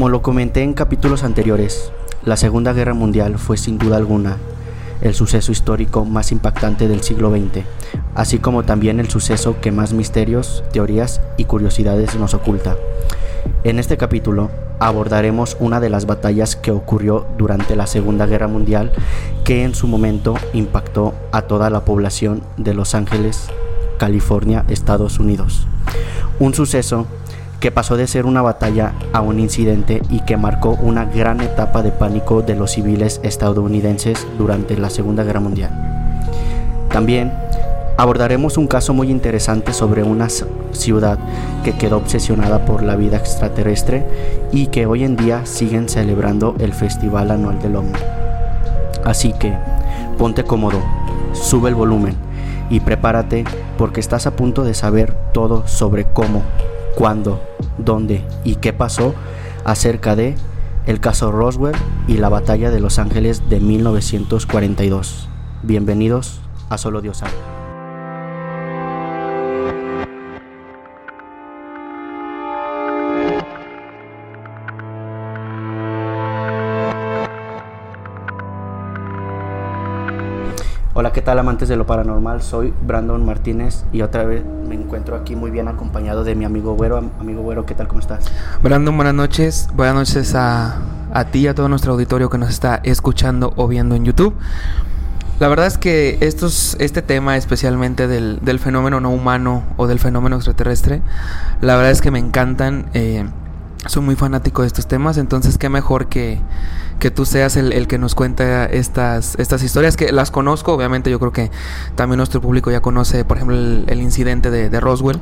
Como lo comenté en capítulos anteriores, la Segunda Guerra Mundial fue sin duda alguna el suceso histórico más impactante del siglo XX, así como también el suceso que más misterios, teorías y curiosidades nos oculta. En este capítulo abordaremos una de las batallas que ocurrió durante la Segunda Guerra Mundial que en su momento impactó a toda la población de Los Ángeles, California, Estados Unidos. Un suceso que pasó de ser una batalla a un incidente y que marcó una gran etapa de pánico de los civiles estadounidenses durante la Segunda Guerra Mundial. También abordaremos un caso muy interesante sobre una ciudad que quedó obsesionada por la vida extraterrestre y que hoy en día siguen celebrando el Festival Anual del Hombre. Así que ponte cómodo, sube el volumen y prepárate porque estás a punto de saber todo sobre cómo cuándo, dónde y qué pasó acerca de el caso Roswell y la batalla de Los Ángeles de 1942. Bienvenidos a Solo Dios sabe. Hola, ¿qué tal amantes de lo paranormal? Soy Brandon Martínez y otra vez me encuentro aquí muy bien acompañado de mi amigo Güero. Amigo Güero, ¿qué tal? ¿Cómo estás? Brandon, buenas noches. Buenas noches a, a ti y a todo nuestro auditorio que nos está escuchando o viendo en YouTube. La verdad es que estos, este tema especialmente del, del fenómeno no humano o del fenómeno extraterrestre, la verdad es que me encantan. Eh, soy muy fanático de estos temas, entonces qué mejor que, que tú seas el, el, que nos cuenta estas, estas historias, que las conozco, obviamente yo creo que también nuestro público ya conoce, por ejemplo, el, el incidente de, de Roswell,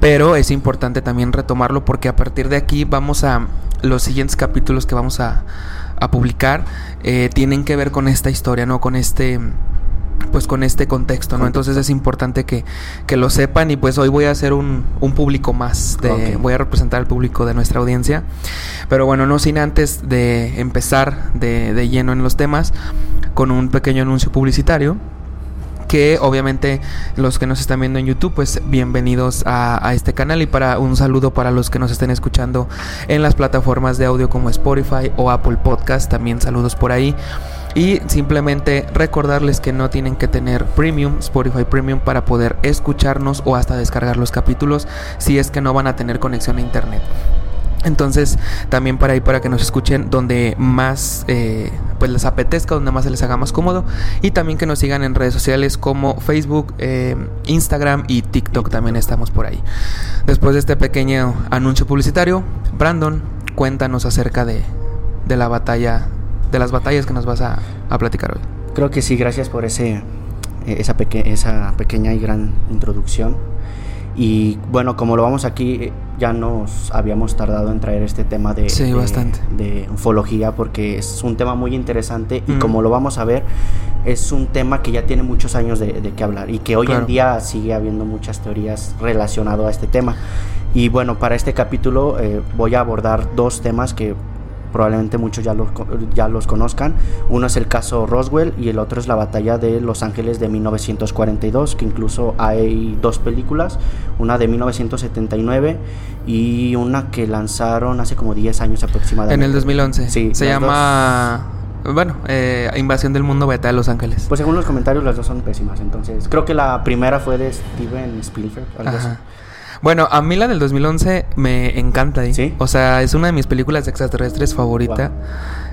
pero es importante también retomarlo porque a partir de aquí vamos a los siguientes capítulos que vamos a, a publicar, eh, tienen que ver con esta historia, ¿no? Con este pues con este contexto, ¿no? Entonces es importante que, que, lo sepan y pues hoy voy a hacer un, un público más, de, okay. voy a representar al público de nuestra audiencia, pero bueno, no sin antes de empezar de, de lleno en los temas, con un pequeño anuncio publicitario que obviamente los que nos están viendo en YouTube, pues bienvenidos a, a, este canal y para un saludo para los que nos estén escuchando en las plataformas de audio como Spotify o Apple Podcast, también saludos por ahí. Y simplemente recordarles que no tienen que tener Premium, Spotify Premium, para poder escucharnos o hasta descargar los capítulos si es que no van a tener conexión a internet. Entonces, también para ahí, para que nos escuchen donde más eh, pues les apetezca, donde más se les haga más cómodo. Y también que nos sigan en redes sociales como Facebook, eh, Instagram y TikTok. También estamos por ahí. Después de este pequeño anuncio publicitario, Brandon, cuéntanos acerca de, de la batalla, de las batallas que nos vas a, a platicar hoy. Creo que sí, gracias por ese, esa, peque esa pequeña y gran introducción. Y bueno, como lo vamos aquí, ya nos habíamos tardado en traer este tema de, sí, de, bastante. de, ufología porque es un tema muy interesante y mm. como lo vamos a ver, es un tema que ya tiene muchos años de, de que hablar y que hoy claro. en día sigue habiendo muchas teorías relacionadas a este tema. Y bueno, para este capítulo eh, voy a abordar dos temas que probablemente muchos ya los, ya los conozcan. Uno es el caso Roswell y el otro es la batalla de Los Ángeles de 1942, que incluso hay dos películas, una de 1979 y una que lanzaron hace como 10 años aproximadamente. En el 2011. Sí. Se llama... Dos... Bueno, eh, Invasión del Mundo Beta de Los Ángeles. Pues según los comentarios las dos son pésimas, entonces creo que la primera fue de Steven Spielberg, algo Ajá. así. Bueno, a mí la del 2011 me encanta. ¿eh? ¿Sí? O sea, es una de mis películas extraterrestres favorita. Wow.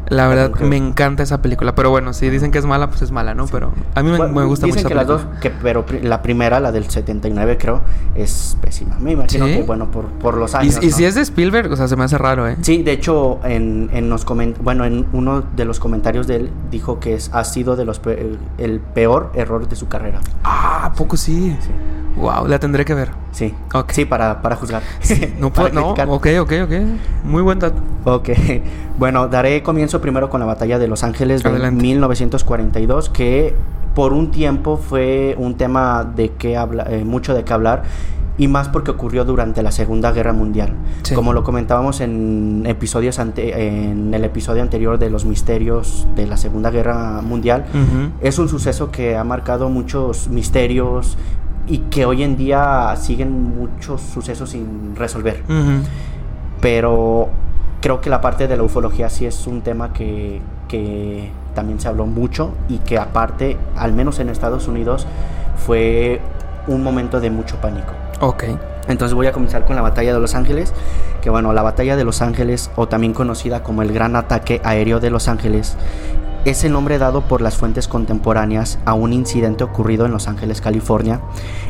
La verdad, okay. me encanta esa película. Pero bueno, si dicen que es mala, pues es mala, ¿no? Sí. Pero a mí me, bueno, me gusta dicen mucho. que las dos, que, pero la primera, la del 79, creo, es pésima. Me imagino ¿Sí? que, bueno, por, por los años. Y, y ¿no? si es de Spielberg, o sea, se me hace raro, ¿eh? Sí, de hecho, en, en los coment bueno, en uno de los comentarios de él dijo que es, ha sido de los pe el peor error de su carrera. Ah, ¿a poco sí? Sí. Wow, la tendré que ver. Sí. Okay. Sí, para, para juzgar. Sí, no puedo, no. Ok, ok, ok. Muy buen dato. Ok. Bueno, daré comienzo primero con la batalla de Los Ángeles de Adelante. 1942, que por un tiempo fue un tema de que habla, eh, mucho de qué hablar y más porque ocurrió durante la Segunda Guerra Mundial. Sí. Como lo comentábamos en episodios ante, en el episodio anterior de los misterios de la Segunda Guerra Mundial, uh -huh. es un suceso que ha marcado muchos misterios y que hoy en día siguen muchos sucesos sin resolver. Uh -huh. Pero creo que la parte de la ufología sí es un tema que, que también se habló mucho y que aparte, al menos en Estados Unidos, fue un momento de mucho pánico. Ok. Entonces voy a comenzar con la batalla de Los Ángeles, que bueno, la batalla de Los Ángeles, o también conocida como el Gran Ataque Aéreo de Los Ángeles, es el nombre dado por las fuentes contemporáneas a un incidente ocurrido en Los Ángeles, California,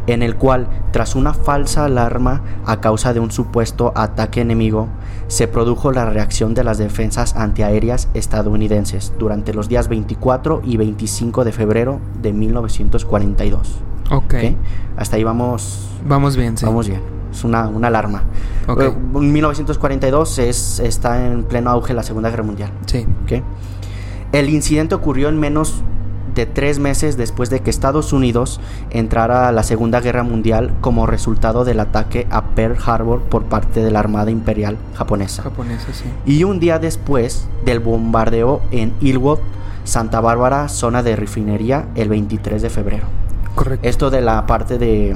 en el cual, tras una falsa alarma a causa de un supuesto ataque enemigo, se produjo la reacción de las defensas antiaéreas estadounidenses durante los días 24 y 25 de febrero de 1942. Ok. ¿ok? Hasta ahí vamos, Vamos bien, sí. vamos bien. Es una, una alarma. Ok. Eh, En 1942 es, está en pleno auge la Segunda Guerra Mundial. Sí. ¿ok? El incidente ocurrió en menos de tres meses después de que Estados Unidos entrara a la Segunda Guerra Mundial como resultado del ataque a Pearl Harbor por parte de la Armada Imperial japonesa. Japonesa, sí. Y un día después del bombardeo en Ilwood, Santa Bárbara, zona de refinería, el 23 de febrero. Correcto. Esto de la parte de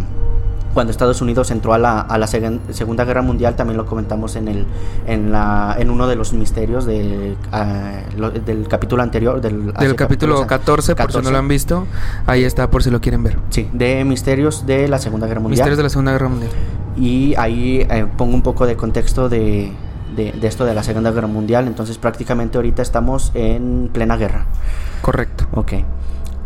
cuando Estados Unidos entró a la, a la segun- Segunda Guerra Mundial, también lo comentamos en, el, en, la, en uno de los misterios de, ah, lo- del capítulo anterior. Del, Del capítulo capítulos a- 14, por si no lo han visto, ahí está por si lo quieren ver. Sí, de misterios de la Segunda Guerra Mundial. Misterios de la Segunda Guerra Mundial. Y ahí eh, pongo un poco de contexto de, de- de esto de la Segunda Guerra Mundial. Entonces prácticamente ahorita estamos en plena guerra. Correcto. Ok.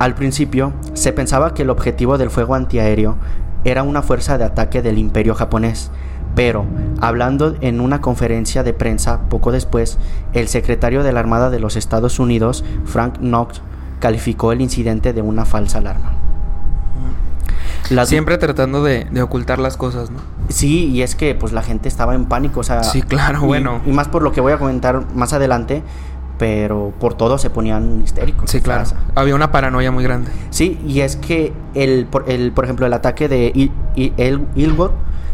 Al principio se pensaba que el objetivo del fuego antiaéreo era una fuerza de ataque del imperio japonés, pero hablando en una conferencia de prensa poco después, el secretario de la Armada de los Estados Unidos, Frank Knox, calificó el incidente de una falsa alarma. La- Siempre tratando de, de ocultar las cosas, ¿no? Sí, y es que pues la gente estaba en pánico, o sea... Sí, claro, y- bueno. Y más por lo que voy a comentar más adelante, pero por todo se ponían histéricos. Sí, claro. Había una paranoia muy grande. Sí, y es que el, por, el, por ejemplo, el ataque de Il, Il- Ilwood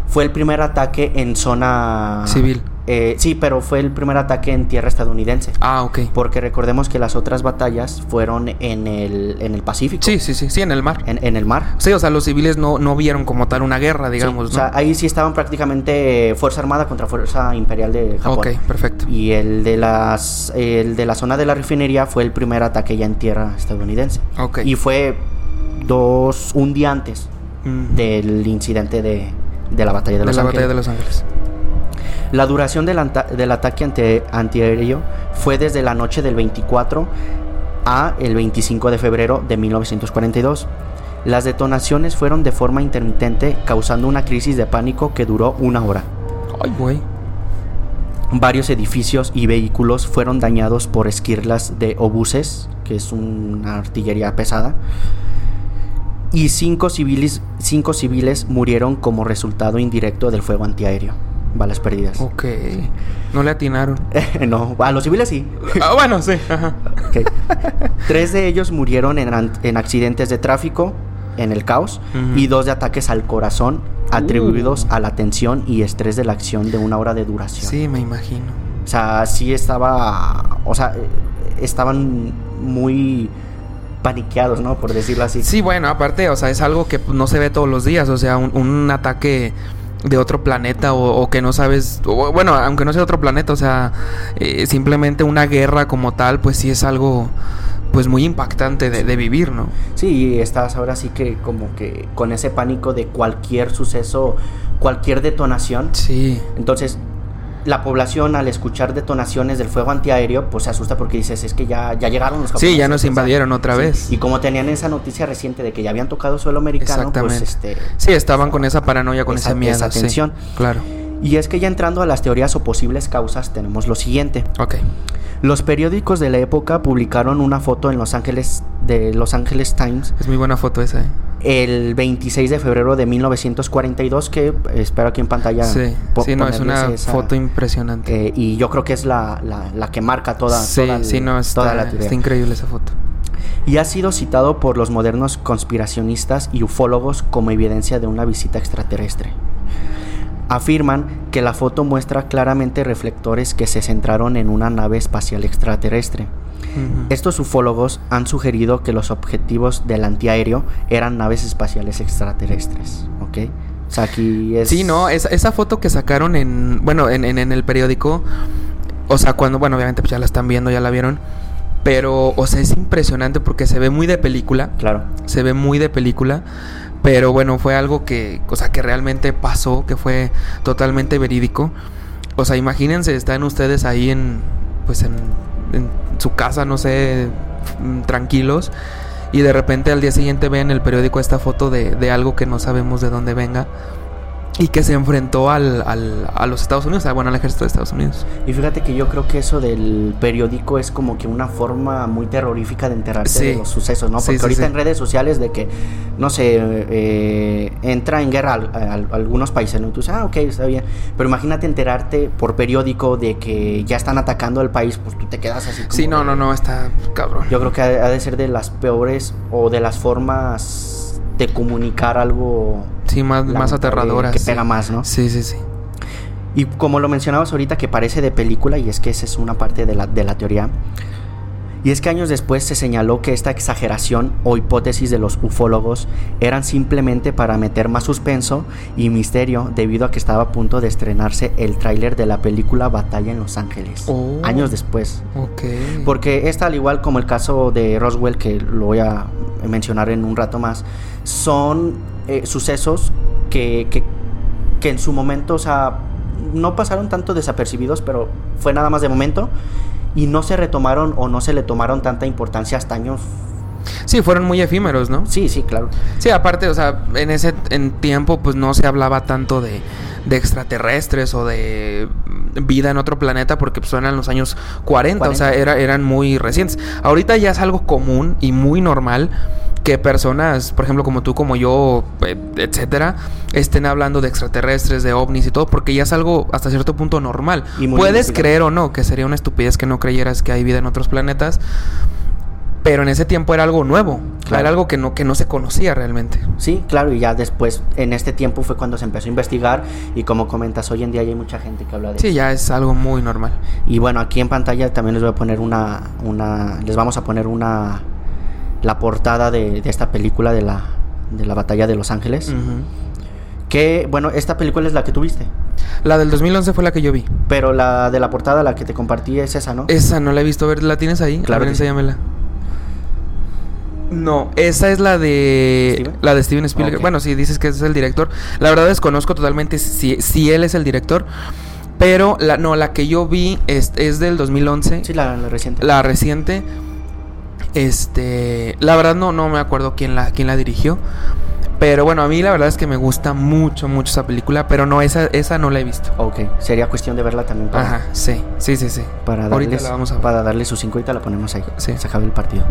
fue el primer ataque en zona Civil. Eh, sí, pero fue el primer ataque en tierra estadounidense. Ah, ok. Porque recordemos que las otras batallas fueron en el, en el Pacífico. Sí, sí, sí, sí, en el mar. En, en el mar. Sí, o sea, los civiles no, no vieron como tal una guerra, digamos, Sí, O sea, ¿no? ahí sí estaban prácticamente Fuerza Armada contra Fuerza Imperial de Japón. Ok, perfecto. Y el de las el de la zona de la refinería fue el primer ataque ya en tierra estadounidense. Ok. Y fue dos un día antes Mm. del incidente de, de la batalla de De Los la Ángeles. batalla de Los Ángeles. La duración del, anta- del ataque ante- antiaéreo fue desde la noche del 24 a el 25 de febrero de 1942. Las detonaciones fueron de forma intermitente, causando una crisis de pánico que duró una hora. Ay, güey. Varios edificios y vehículos fueron dañados por esquirlas de obuses, que es una artillería pesada. Y cinco civiles, cinco civiles murieron como resultado indirecto del fuego antiaéreo. Balas perdidas. Ok. No le atinaron. no, a los civiles sí. ah, bueno, sí. Ajá. Tres de ellos murieron en, en accidentes de tráfico, en el caos, y dos de ataques al corazón atribuidos a la tensión y estrés de la acción de una hora de duración. Sí, me imagino. O sea, sí estaba. O sea, estaban muy paniqueados, ¿no? Por decirlo así. Sí, bueno, aparte, o sea, es algo que no se ve todos los días. O sea, un, un ataque de otro planeta o, o que no sabes, o, bueno, aunque no sea otro planeta, o sea, eh, simplemente una guerra como tal, pues sí es algo, pues muy impactante de, de vivir, ¿no? Sí, estás ahora sí que como que con ese pánico de cualquier suceso, cualquier detonación. Sí, Entonces, la población al escuchar detonaciones del fuego antiaéreo, pues se asusta porque dices, es que ya, ya llegaron los Sí, ya nos invadieron otra sí. vez. Y como tenían esa noticia reciente de que ya habían tocado suelo americano, pues este... sí, estaban con esa paranoia, con Esa- ese miedo. esa sí, tensión. claro. Y es que ya entrando a las teorías o posibles causas, tenemos lo siguiente. Ok. Los periódicos de la época publicaron una foto en Los Ángeles de Los Angeles Times Es muy buena foto esa, ¿eh? el 26 de febrero de 1942 que eh, espero aquí en pantalla Sí, sí, no, es una esa, foto impresionante. eh, y yo creo que es la, la- la que marca toda, sí, toda, el- sí, no, toda está, la teoría. está increíble esa foto. y ha sido citado por los modernos conspiracionistas y ufólogos como evidencia de una visita extraterrestre. Afirman que la foto muestra claramente reflectores que se centraron en una nave espacial extraterrestre. Ujú. Estos ufólogos han sugerido que los objetivos del antiaéreo eran naves espaciales extraterrestres, ¿ok? O sea, aquí es... Sí, no, esa, esa foto que sacaron en, bueno, en, en, en el periódico, o sea, cuando, bueno, obviamente pues ya la están viendo, ya la vieron. Pero, o sea, es impresionante porque se ve muy de película. Claro. Se ve muy de película. Pero bueno, fue algo que, o sea, que realmente pasó, que fue totalmente verídico. O sea, imagínense, están ustedes ahí en, pues en, su casa, no sé, mm, tranquilos. Y de repente al día siguiente ven en el periódico esta foto de, de algo que no sabemos de dónde venga y que se enfrentó al, al, a los Estados Unidos, bueno, al ejército de Estados Unidos. Y fíjate que yo creo que eso del periódico es como que una forma muy terrorífica de enterarse Sí. de los sucesos, ¿no? Porque sí, ahorita en redes sociales de que, no sé, eh, entra en guerra al- al- algunos países, ¿no? Y tú dices, ah, ok, está bien. Pero imagínate enterarte por periódico de que ya están atacando al país, pues tú te quedas así como... Sí, no, de- no, no, está cabrón. Yo creo que ha, ha de ser de las peores o de las formas de comunicar algo... Sí, más, más aterradoras. Que sí. pega más, ¿no? Sí, sí, sí. Y como lo mencionabas ahorita, que parece de película, y es que esa es una parte de la, de la teoría. Y es que años después se señaló que esta exageración o hipótesis de los ufólogos eran simplemente para meter más suspenso y misterio debido a que estaba a punto de estrenarse el tráiler de la película Batalla en Los Ángeles. Oh. Años después. Ok. Porque esta, al igual como el caso de Roswell, que lo voy a mencionar en un rato más, son eh, sucesos que, que, que en su momento, o sea, no pasaron tanto desapercibidos, pero fue nada más de momento. Y no se retomaron o no se le tomaron tanta importancia hasta años. Sí, fueron muy efímeros, ¿no? Sí, sí, claro. Sí, aparte, o sea, en ese en tiempo pues no se hablaba tanto de, de extraterrestres o de vida en otro planeta porque pues eran los años 40, o sea, 40. era, eran muy recientes. Ahorita ya es algo común y muy normal que personas, por ejemplo, como tú, como yo, eh, etcétera, estén hablando de extraterrestres, de ovnis y todo, porque ya es algo hasta cierto punto normal. Y Puedes creer o no, que sería una estupidez que no creyeras que hay vida en otros planetas, pero en ese tiempo era algo nuevo, Claro. era algo que no, que no se conocía realmente. Sí, claro, y ya después, en este tiempo fue cuando se empezó a investigar. Y como comentas, hoy en día ya hay mucha gente que habla de Sí, eso. ya es algo muy normal. Y bueno, aquí en pantalla también les voy a poner una, una les vamos a poner una, la portada de, de esta película de la, de la batalla de Los Ángeles. Que, bueno, esta película es la que tuviste. La del 2011 fue la que yo vi. Pero la de la portada, la que te compartí es esa, ¿no? Esa no la he visto. A ver, ¿la tienes ahí? Claro A ver, sí. No, esa es la de ¿Steven? la de Steven Spielberg. Bueno, si dices que es el director. La verdad desconozco totalmente si, si él es el director. Pero la, no, la que yo vi es, es del 2011. Sí, la, la reciente. La reciente. Este. La verdad no, no me acuerdo quién la, quién la dirigió. Pero bueno, a mí la verdad es que me gusta mucho, mucho esa película. Pero no, esa, esa no la he visto. Ok, sería cuestión de verla también para, Ajá, sí, sí, sí, sí. para, Ahorita darles, la vamos a ver. para darle sus 5 y la ponemos ahí. Sí. Se acabe el partido.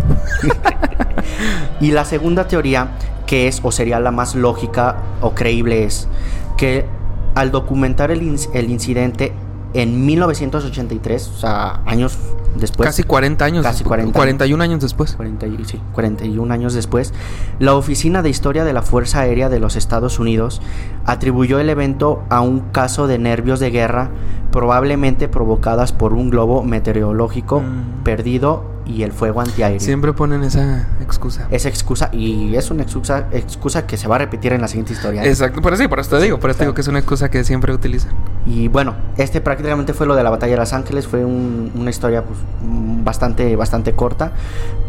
y la segunda teoría, que es o sería la más lógica o creíble, es que al documentar el, el incidente en 1983, o sea, años después. casi 40 años. casi despu- 40 41 años después. 40 y- sí, 41 años después, la Oficina de Historia de la Fuerza Aérea de los Estados Unidos atribuyó el evento a un caso de nervios de guerra probablemente provocadas por un globo meteorológico Mm. perdido y el fuego antiaéreo. Siempre ponen esa excusa. Esa excusa, y es una excusa, excusa que se va a repetir en la siguiente historia. ¿eh? Exacto, por eso sí, por eso te digo, por eso te digo que es una excusa que siempre utilizan. Y bueno, este prácticamente fue lo de la batalla de Los Ángeles, fue un- una historia pues, bastante, bastante corta,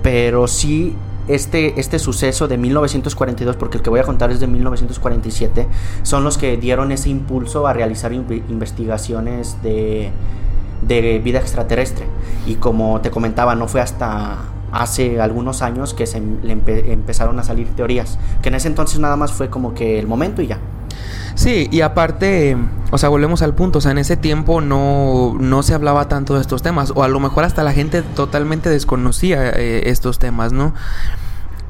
pero sí este, este suceso de 1942, porque el que voy a contar es de 1947, son los que dieron ese impulso a realizar inve- investigaciones de, de vida extraterrestre. Y como te comentaba, no fue hasta hace algunos años que se empezaron a salir teorías, que en ese entonces nada más fue como que el momento y ya. Sí, y aparte, o sea, volvemos al punto, o sea, en ese tiempo no, no se hablaba tanto de estos temas, o a lo mejor hasta la gente totalmente desconocía eh, estos temas, ¿no?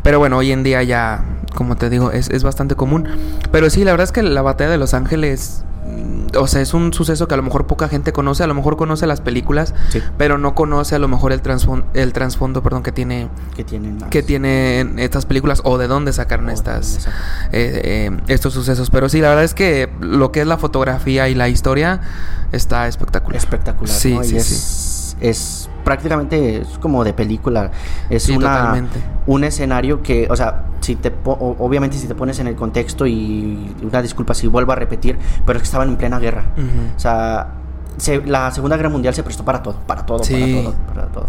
Pero bueno, hoy en día ya, como te digo, es, es bastante común. Pero sí, la verdad es que la batalla de Los Ángeles, mm, o sea, es un suceso que a lo mejor poca gente conoce, a lo mejor conoce las películas, Sí. pero no conoce a lo mejor el trasfondo, el trasfondo, perdón, que tiene Que tienen que tienen estas películas o de dónde sacaron O de dónde estas eh, eh, estos sucesos pero sí la verdad es que lo que es la fotografía y la historia está espectacular espectacular. Sí, ¿no? Y sí, es, es prácticamente es como de película. Es Sí, una, totalmente. un escenario que, o sea, si te obviamente si te pones en el contexto y una disculpa si vuelvo a repetir, pero es que estaban en plena guerra. O sea, se- la Segunda Guerra Mundial se prestó para todo, para todo, Sí. para todo, para todo.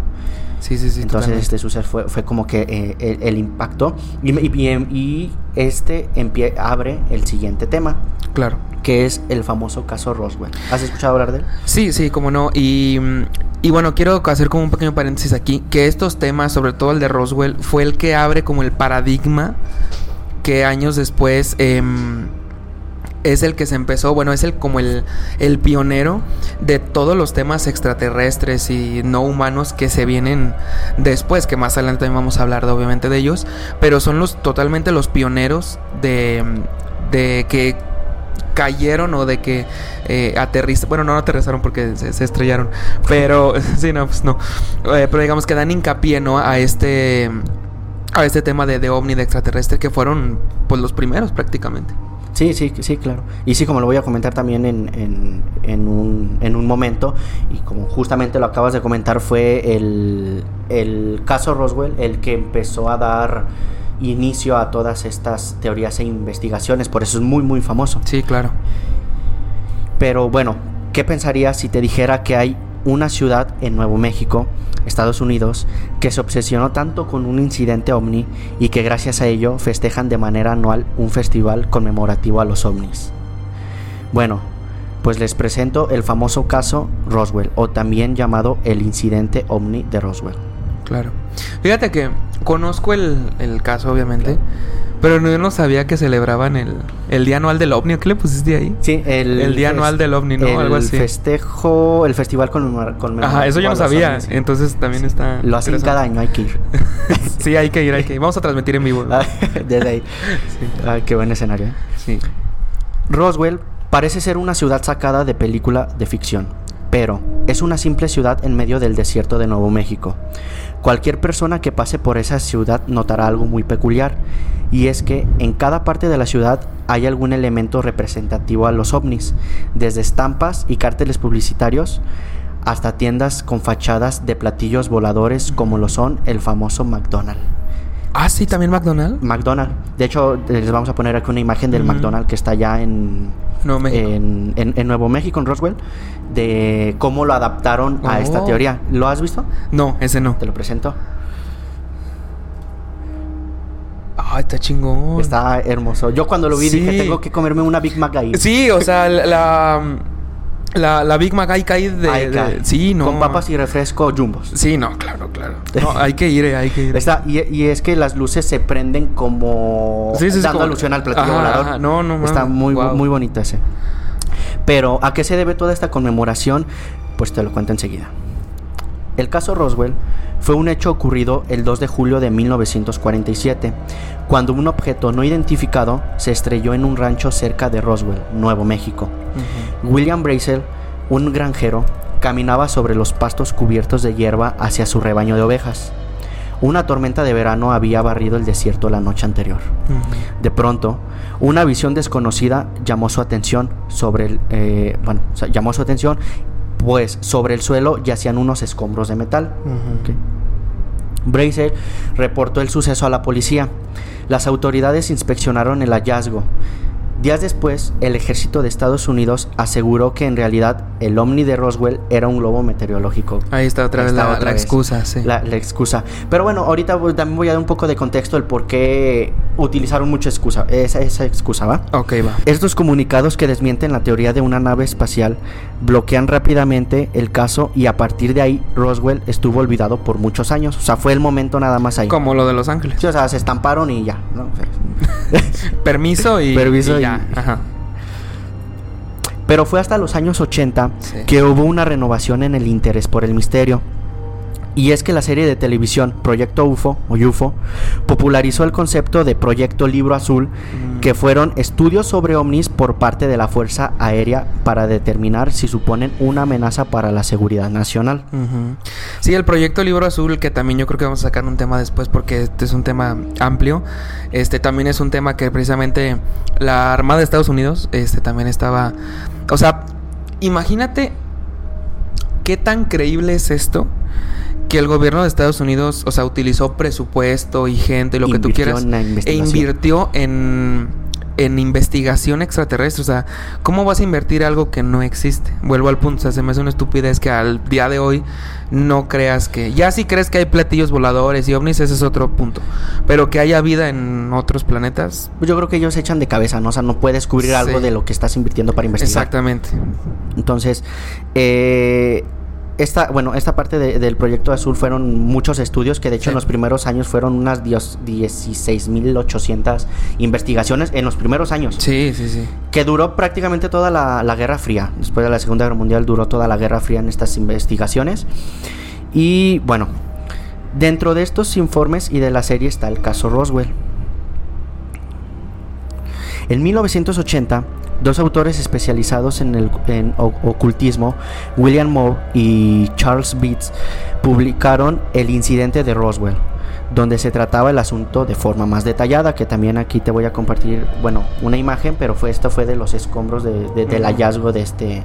Sí, sí, sí. Entonces totalmente. este suceso fue, fue como que eh, el, el impacto y, y- y este empie- abre el siguiente tema, Claro. que es el famoso caso Roswell. ¿Has escuchado hablar de él? Sí, sí, como no. Y, mm, y bueno, quiero hacer como un pequeño paréntesis aquí, que estos temas, sobre todo el de Roswell, fue el que abre como el paradigma que años después em, es el que se empezó, bueno, es el como el, el pionero de todos los temas extraterrestres y no humanos que se vienen después, que más adelante también vamos a hablar de, obviamente de ellos, pero son los totalmente los pioneros de, de que cayeron o de que eh, bueno, no aterrizaron porque se, se estrellaron, pero sí, no, pues no, Eh, pero digamos que dan hincapié, ¿no? A este, a este tema de, de ovni, de extraterrestre, que fueron pues los primeros prácticamente. Sí, sí, sí, claro. Y sí, como lo voy a comentar también en, en- en un, en un momento, y como justamente lo acabas de comentar, fue el, el caso Roswell el que empezó a dar inicio a todas estas teorías e investigaciones, por eso es muy, muy famoso. Sí, claro. Pero bueno, ¿qué pensarías si te dijera que hay una ciudad en Nuevo México, Estados Unidos, que se obsesionó tanto con un incidente ovni y que gracias a ello festejan de manera anual un festival conmemorativo a los ovnis? Bueno, pues les presento el famoso caso Roswell, o también llamado el incidente ovni de Roswell. Claro. Fíjate que conozco el, el caso, obviamente, pero no, yo no sabía que celebraban el, el Día Anual del OVNI. ¿o ¿Qué le pusiste ahí? Sí, el, El Día Anual del OVNI, ¿no? El Algo así. festejo, el festival conmemora- conmemorativo. Ajá, eso yo no sabía. Entonces también está. Lo hacen cada año, hay que ir. sí, hay que ir, hay que ir. Vamos a transmitir en vivo. Ah, Desde ahí. Sí. Ah, qué buen escenario. ¿eh? Sí. Roswell parece ser una ciudad sacada de película de ficción, pero es una simple ciudad en medio del desierto de Nuevo México. Cualquier persona que pase por esa ciudad notará algo muy peculiar, y es que en cada parte de la ciudad hay algún elemento representativo a los ovnis, desde estampas y cárteles publicitarios hasta tiendas con fachadas de platillos voladores como lo son el famoso McDonald's. Ah, sí, también McDonald's. McDonald's. De hecho, les vamos a poner aquí una imagen del Ujú. McDonald's que está allá en, No, México. en, en- en Nuevo México, en Roswell, de cómo lo adaptaron a esta Oh. teoría. ¿Lo has visto? No, ese no. Te lo presento. Ay, está chingón. Está hermoso. Yo cuando lo vi Sí. dije, tengo que comerme una Big Mac ahí. Sí, o sea, la. La, la Big Mac ahí cae de. Sí, no. Con papas y refresco jumbos. Sí, no, claro, claro. No, hay que ir, eh, hay que ir. Está, y, y es que las luces se prenden como Sí, sí, dando como- alusión al platillo Ajá, volador. ajá. No, no, Está muy, Wow. muy bonito ese. Pero, ¿a qué se debe toda esta conmemoración? Pues te lo cuento enseguida. El caso Roswell fue un hecho ocurrido el 2 de julio de 1947, cuando un objeto no identificado se estrelló en un rancho cerca de Roswell, Nuevo México. William Brazel, un granjero, caminaba sobre los pastos cubiertos de hierba hacia su rebaño de ovejas. Una tormenta de verano había barrido el desierto la noche anterior. De pronto, una visión desconocida llamó su atención sobre el, eh, bueno, llamó su atención, pues sobre el suelo yacían unos escombros de metal. Brazel reportó el suceso a la policía. Las autoridades inspeccionaron el hallazgo. Días después, el ejército de Estados Unidos aseguró que en realidad el ovni de Roswell era un globo meteorológico. Ahí está otra vez la, otra la vez. excusa, sí. La, la excusa. Pero bueno, ahorita voy- también voy a dar un poco de contexto del por qué utilizaron mucha excusa, esa, esa excusa, ¿va? Ok, va. Estos comunicados que desmienten la teoría de una nave espacial bloquean rápidamente el caso y a partir de ahí Roswell estuvo olvidado por muchos años. O sea, fue el momento nada más ahí. Como lo de Los Ángeles. Sí, o sea, se estamparon y ya. ¿no? O sea, Permiso y, Permiso y ya. y- Ajá. Pero fue hasta los años 80 Sí. que hubo una renovación en el interés por el misterio. Y es que la serie de televisión Proyecto UFO o UFO popularizó el concepto de Proyecto Libro Azul, Mm. que fueron estudios sobre ovnis por parte de la Fuerza Aérea para determinar si suponen una amenaza para la seguridad nacional. Sí, el proyecto Libro Azul, que también yo creo que vamos a sacar un tema después porque este es un tema amplio. Este también es un tema que precisamente la Armada de Estados Unidos este también estaba, o sea, imagínate qué tan creíble es esto que el gobierno de Estados Unidos, o sea, utilizó presupuesto y gente y lo que tú quieras en e invirtió en en investigación extraterrestre. O sea, ¿cómo vas a invertir algo que no existe? Vuelvo al punto, o sea, se me hace una estupidez que al día de hoy no creas que... Ya si crees que hay platillos voladores y ovnis, ese es otro punto. Pero que haya vida en otros planetas... Yo creo que ellos se echan de cabeza, ¿no? O sea, no puedes cubrir algo de lo que estás invirtiendo para investigar. Exactamente. Entonces, eh, esta, bueno, esta parte de- del proyecto azul fueron muchos estudios que de hecho Sí. en los primeros años fueron unas dios- 16.800 investigaciones en los primeros años. Sí, sí, sí. Que duró prácticamente toda la, la Guerra Fría. Después de la Segunda Guerra Mundial duró toda la Guerra Fría en estas investigaciones. Y bueno, dentro de estos informes y de la serie está el caso Roswell. En 1980, dos autores especializados en el en ocultismo, William Moore y Charles Beats, publicaron el incidente de Roswell, donde se trataba el asunto de forma más detallada, que también aquí te voy a compartir, bueno, una imagen, pero fue esto fue de los escombros de- de- del hallazgo de este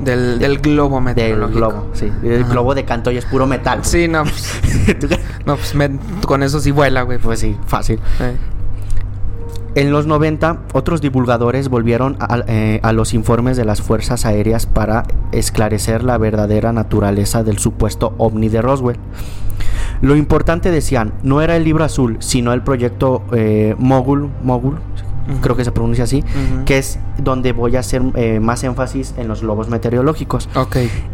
Del, del globo del meteorológico. globo, sí, el globo de canto y es puro metal. Sí, no, pues, no, pues me- con eso sí vuela, güey. pues sí, fácil. Eh, En los 90, otros divulgadores volvieron a, eh, a los informes de las fuerzas aéreas para esclarecer la verdadera naturaleza del supuesto ovni de Roswell. Lo importante, decían, no era el libro azul, sino el proyecto eh, Mogul, Mogul, creo que se pronuncia así, que es donde voy a hacer eh, más énfasis en los globos meteorológicos.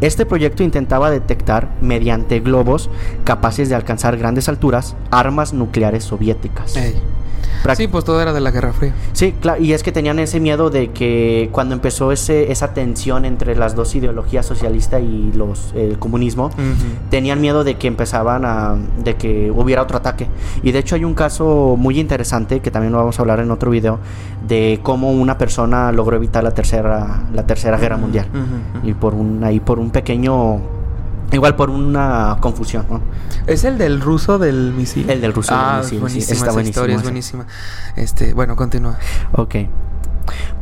Este proyecto intentaba detectar, mediante globos capaces de alcanzar grandes alturas, armas nucleares soviéticas. Sí, pues todo era de la Guerra Fría. Sí, claro, y es que tenían ese miedo de que cuando empezó ese, esa tensión entre las dos ideologías socialista y los el comunismo, tenían miedo de que empezaban a de que hubiera otro ataque. Y de hecho hay un caso muy interesante que también lo vamos a hablar en otro video de cómo una persona logró evitar la tercera la tercera guerra mundial y por un ahí por un pequeño igual por una confusión, ¿no? ¿Es el del ruso del misil? El del ruso del ah, misil, sí, buenísima está esa buenísimo historia, es buenísima. Este, bueno, continúa. Ok.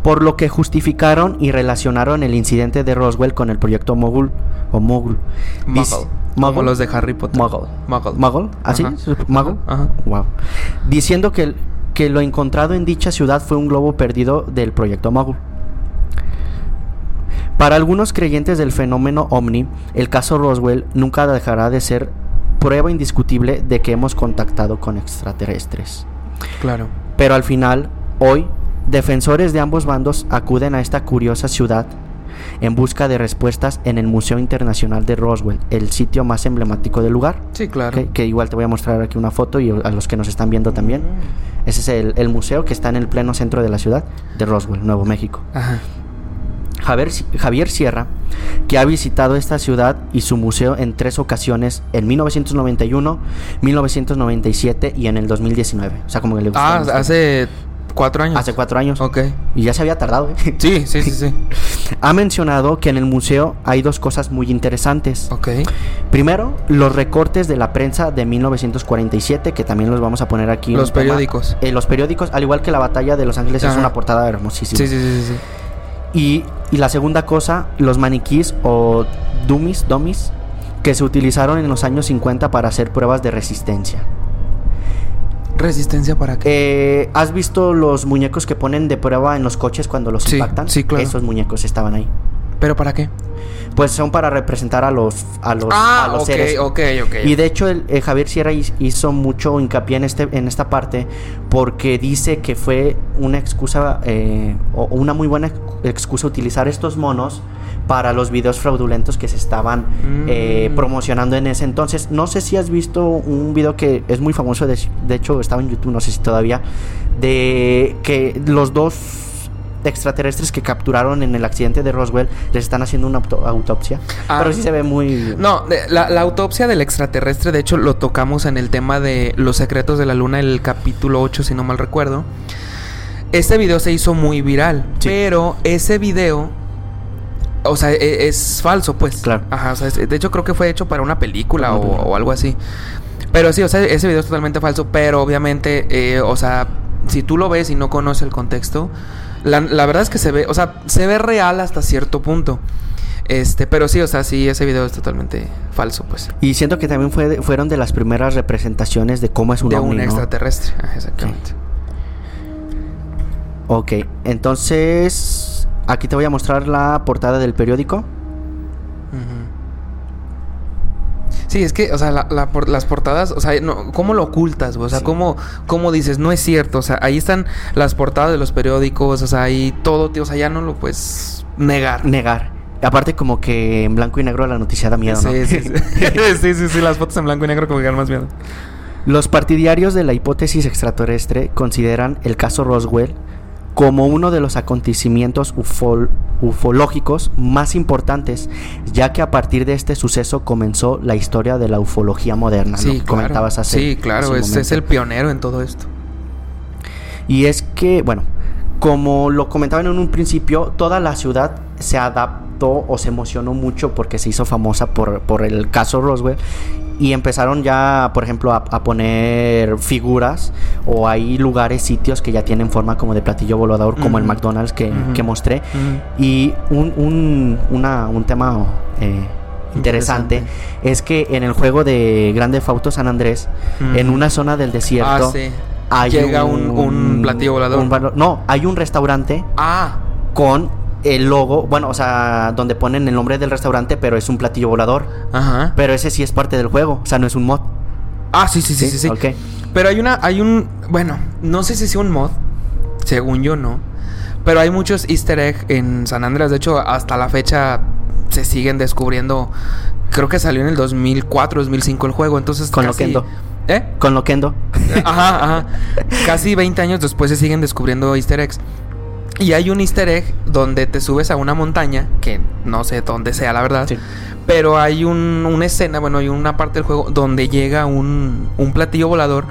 Por lo que justificaron y relacionaron el incidente de Roswell con el proyecto Mogul o Mogul. Muggle. Como los de Harry Potter. Muggle. Muggle, ¿así? Ajá. Ajá. Wow. Diciendo que, que lo encontrado en dicha ciudad fue un globo perdido del proyecto Mogul. Para algunos creyentes del fenómeno ovni, el caso Roswell nunca dejará de ser prueba indiscutible de que hemos contactado con extraterrestres. Claro. Pero al final, hoy, defensores de ambos bandos acuden a esta curiosa ciudad en busca de respuestas en el Museo Internacional de Roswell, el sitio más emblemático del lugar. Sí, claro. Que, que igual te voy a mostrar aquí una foto y a los que nos están viendo también. Ese es el, el museo que está en el pleno centro de la ciudad de Roswell, Nuevo México. Ajá. Javier, Javier Sierra, que ha visitado esta ciudad y su museo en tres ocasiones, en 1991, 1997 y en el 2019. O sea, como que le Ah, gusta. hace cuatro años. Hace cuatro años. Ok. Y ya se había tardado. ¿eh? Sí, sí, sí, sí. ha mencionado que en el museo hay dos cosas muy interesantes. Ok. Primero, los recortes de la prensa de 1947, que también los vamos a poner aquí. Los periódicos. Eh, los periódicos, al igual que la batalla de Los Ángeles, es una portada hermosísima. Sí, sí, sí, sí, sí. Y, y la segunda cosa, los maniquís o dummies, dummies, que se utilizaron en los años 50 para hacer pruebas de resistencia. ¿Resistencia para qué? Eh, ¿Has visto los muñecos que ponen de prueba en los coches cuando los Sí, impactan? sí, claro. Esos muñecos estaban ahí. ¿Pero para qué? Pues son para representar a los a los, a los ok, seres. ok, ok. Y de hecho el, Javier Sierra hi- hizo mucho hincapié en este en esta parte porque dice que fue una excusa eh, o una muy buena ex- excusa utilizar estos monos para los videos fraudulentos que se estaban eh, Mm. promocionando en ese entonces. No sé si has visto un video que es muy famoso, de, de hecho estaba en YouTube, no sé si todavía, de que los dos extraterrestres que capturaron en el accidente de Roswell les están haciendo una auto- autopsia. Ah. Pero sí se ve muy... No, la, la autopsia del extraterrestre, de hecho, lo tocamos en el tema de los secretos de la luna, el capítulo 8, si no mal recuerdo. Este video se hizo muy viral, Sí. pero ese video, o sea, e- es, falso, pues. Claro. Ajá, o sea, es- de hecho creo que fue hecho para una o, película. o algo así. Pero sí, o sea, ese video es totalmente falso, pero obviamente, eh, o sea, si tú lo ves y no conoces el contexto, la, la verdad es que se ve, o sea, se ve real hasta cierto punto. Este, pero sí, o sea, sí, ese video es totalmente falso, pues. Y siento que también fue, fueron de las primeras representaciones de cómo es un de ovni, un extraterrestre. Exactamente. Ok, entonces aquí te voy a mostrar la portada del periódico. Sí, es que, o sea, las portadas, o sea, ¿cómo lo ocultas? O sea, ¿cómo, ¿cómo, dices? No es cierto, o sea, ahí están las portadas de los periódicos, o sea, ahí todo, tío, o sea, ya no lo puedes negar. Negar. Aparte como que en blanco y negro la noticia da miedo, ¿no? Sí, sí, sí. sí, sí, las fotos en blanco y negro como que dan más miedo. Los partidarios de la hipótesis extraterrestre consideran el caso Roswell como uno de los acontecimientos ufológicos más importantes, ya que a partir de este suceso comenzó la historia de la ufología moderna. Sí, comentabas así. Sí, claro, es, es el pionero en todo esto. Y es que, bueno, como lo comentaban en un principio, toda la ciudad se adaptó o se emocionó mucho porque se hizo famosa por, por el caso Roswell y empezaron ya, por ejemplo, a, poner figuras o hay lugares, sitios que ya tienen forma como de platillo volador, como el McDonald's que, mostré. Y un, un, una, un tema eh, interesante, es que en el juego de Grande Fauto San Andrés, en una zona del desierto, ah, hay llega un, un, platillo volador. no, hay un restaurante ah. con el logo, bueno, o sea, donde ponen el nombre del restaurante, pero es un platillo volador. Ajá. Pero ese sí es parte del juego, o sea, no es un mod. Ah, sí, sí, sí, sí, sí. Ok. Pero hay una, hay un, bueno, no sé si sea un mod, según yo no. Pero hay muchos easter egg en San Andrés. De hecho, hasta la fecha se siguen descubriendo. Creo que salió en el 2004, 2005 el juego. Entonces, con Loquendo. ¿Eh? Con Loquendo. Ajá, ajá. casi 20 años después se siguen descubriendo easter eggs. Y hay un easter egg donde te subes a una montaña, que no sé dónde sea la verdad, pero hay un, una escena, bueno, hay una parte del juego donde llega un, un platillo volador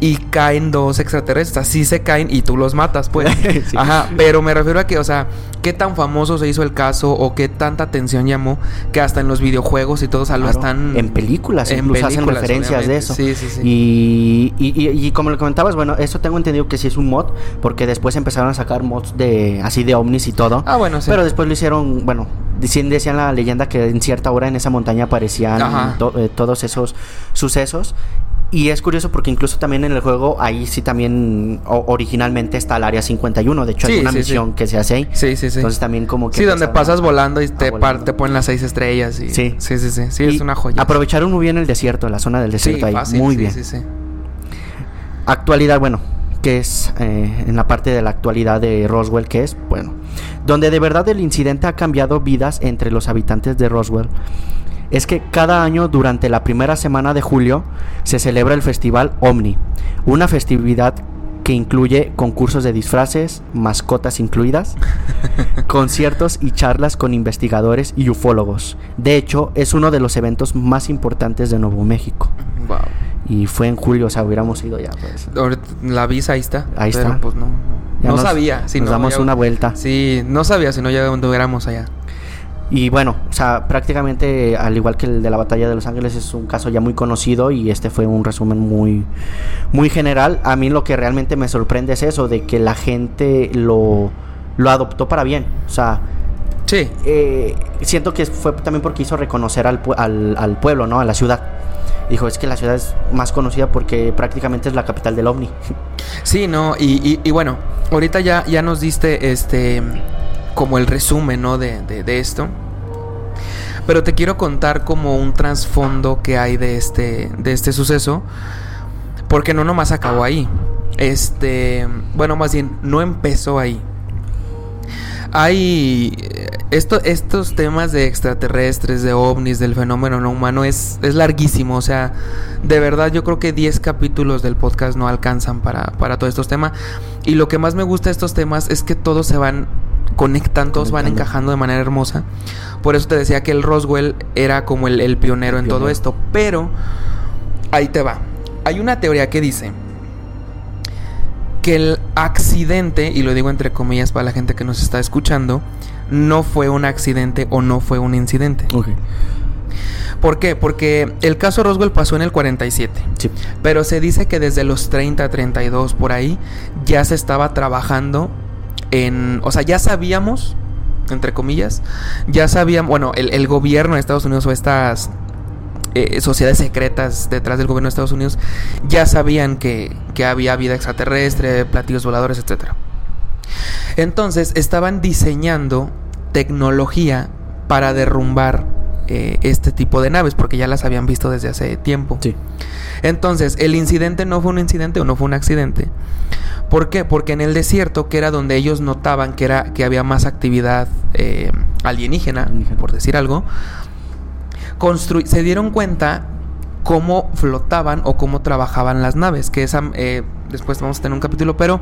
y caen dos extraterrestres. Así se caen y tú los matas, pues. Ajá, pero me refiero a que, o sea, qué tan famoso se hizo el caso o qué tanta atención llamó que hasta en los videojuegos y todo, o sea, lo están. En películas, en incluso hacen referencias de eso. Sí, sí, sí. Y, y, y, como le comentabas, bueno, eso tengo entendido que sí es un mod, porque después empezaron a sacar mods de así de ovnis y todo. Ah, bueno, sí. Pero después lo hicieron, bueno, decían, decían la leyenda que en cierta hora en esa montaña aparecían eh, todos esos sucesos y es curioso porque incluso también en el juego, ahí sí también originalmente está el área 51. De hecho, hay una misión que se hace ahí. Sí, sí, sí. Entonces también como que... Sí, donde pasas volando y te, te ponen las seis estrellas. Y... Sí. Sí, sí, sí. Sí, es una joya. Aprovecharon muy bien el desierto, la zona del desierto ahí. muy bien. Sí, sí, sí. Actualidad, bueno, que es eh, en la parte de la actualidad de Roswell, que es, bueno, donde de verdad el incidente ha cambiado vidas entre los habitantes de Roswell es que cada año durante la primera semana de julio se celebra el Festival Omni, una festividad que incluye concursos de disfraces, mascotas incluidas, conciertos y charlas con investigadores y ufólogos. De hecho, es uno de los eventos más importantes de Nuevo México. Y fue en julio, o sea, hubiéramos ido ya. Pues. La visa ahí está. Ahí está. Pues no, no. sabía. Si nos damos una vuelta. Sí, no sabía si no ya hubiéramos allá. Y bueno, o sea, prácticamente al igual que el de la batalla de Los Ángeles es un caso ya muy conocido y este fue un resumen muy, muy general. A mí lo que realmente me sorprende es eso, de que la gente lo, lo adoptó para bien. O sea, sí. Eh, siento que fue también porque hizo reconocer al, al, pueblo, ¿no? A la ciudad. Dijo, es que la ciudad es más conocida porque prácticamente es la capital del ovni. Sí, no, y, y bueno, ahorita ya, ya nos diste este como el resumen ¿no? de, de, esto. Pero te quiero contar como un trasfondo que hay de este, de este suceso. Porque no nomás acabó ahí. Este, bueno, más bien, no empezó ahí. Hay eh, esto, estos temas de extraterrestres, de ovnis, del fenómeno no humano es, es larguísimo. O sea, de verdad yo creo que 10 capítulos del podcast no alcanzan para, para todos estos temas. Y lo que más me gusta de estos temas es que todos se van conectan, todos van encajando de manera hermosa. Por eso te decía que el Roswell era como el, pionero en todo esto. Pero ahí te va. Hay una teoría que dice que el accidente, y lo digo entre comillas para la gente que nos está escuchando, no fue un accidente o no fue un incidente. ¿Por qué? Porque el caso Roswell pasó en el 47. Pero se dice que desde los 30, 32 por ahí ya se estaba trabajando o sea, ya sabíamos, entre comillas, ya sabíamos, bueno, el, gobierno de Estados Unidos o estas eh, sociedades secretas detrás del gobierno de Estados Unidos ya sabían que, había vida extraterrestre, platillos voladores, etc. Entonces estaban diseñando tecnología para derrumbar eh, este tipo de naves, porque ya las habían visto desde hace tiempo. Sí. Entonces, el incidente no fue un incidente o no fue un accidente. ¿Por qué? Porque en el desierto, que era donde ellos notaban que, era, que había más actividad eh, alienígena, Alienígena. por decir algo, se dieron cuenta cómo flotaban o cómo trabajaban las naves, que esa, eh, después vamos a tener un capítulo, pero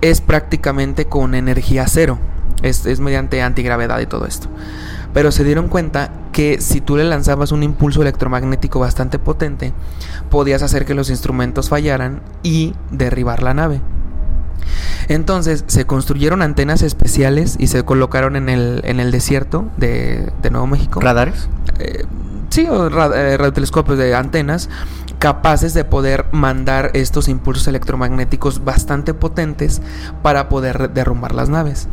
es prácticamente con energía cero, es, es mediante antigravedad y todo esto. Pero se dieron cuenta que si tú le lanzabas un impulso electromagnético bastante potente, podías hacer que los instrumentos fallaran y derribar la nave. Entonces se construyeron antenas especiales y se colocaron en el, en el desierto de, de Nuevo México. ¿Radares? Eh, sí, o eh, radiotelescopios de antenas capaces de poder mandar estos impulsos electromagnéticos bastante potentes para poder derrumbar las naves.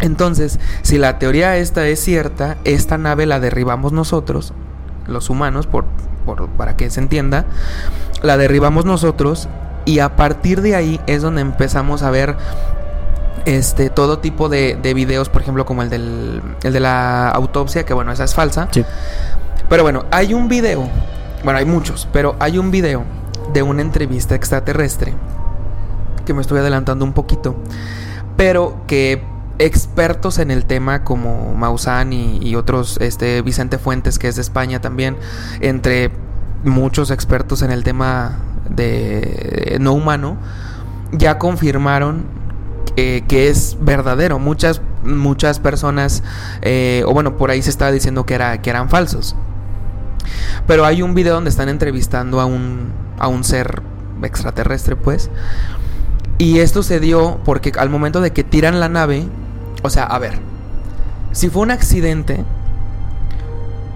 Entonces, si la teoría esta es cierta, esta nave la derribamos nosotros, los humanos, por, por- para que se entienda, la derribamos nosotros y a partir de ahí es donde empezamos a ver este todo tipo de, de videos, por ejemplo, como el, del, el de la autopsia, que bueno, esa es falsa. Sí. Pero bueno, hay un video, bueno, hay muchos, pero hay un video de una entrevista extraterrestre, que me estoy adelantando un poquito, pero que expertos en el tema como Maussan y, otros, este Vicente Fuentes, que es de España también, entre muchos expertos en el tema de no humano, ya confirmaron eh, que es verdadero. Muchas, muchas personas, eh, o bueno, por ahí se estaba diciendo que, era, que eran falsos. Pero hay un video donde están entrevistando a un, a un ser extraterrestre, pues. Y esto se dio porque al momento de que tiran la nave, o sea, a ver, si fue un accidente,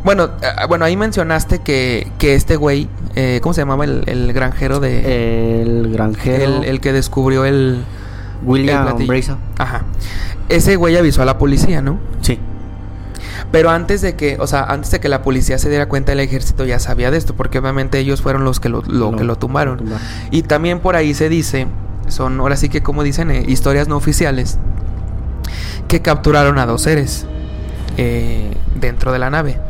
bueno, eh, bueno, ahí mencionaste que, que este güey, eh, ¿cómo se llamaba el, el granjero de... El granjero el, el que descubrió el... el William? Brazel. Ajá. Ese güey avisó a la policía, ¿no? Sí. Pero antes de que, o sea, antes de que la policía se diera cuenta, el ejército ya sabía de esto, porque obviamente ellos fueron los que lo, que lo tumbaron. lo tumbaron. Y también por ahí se dice, son ahora sí que como dicen, eh, historias no oficiales, que capturaron a dos seres eh, dentro de la nave.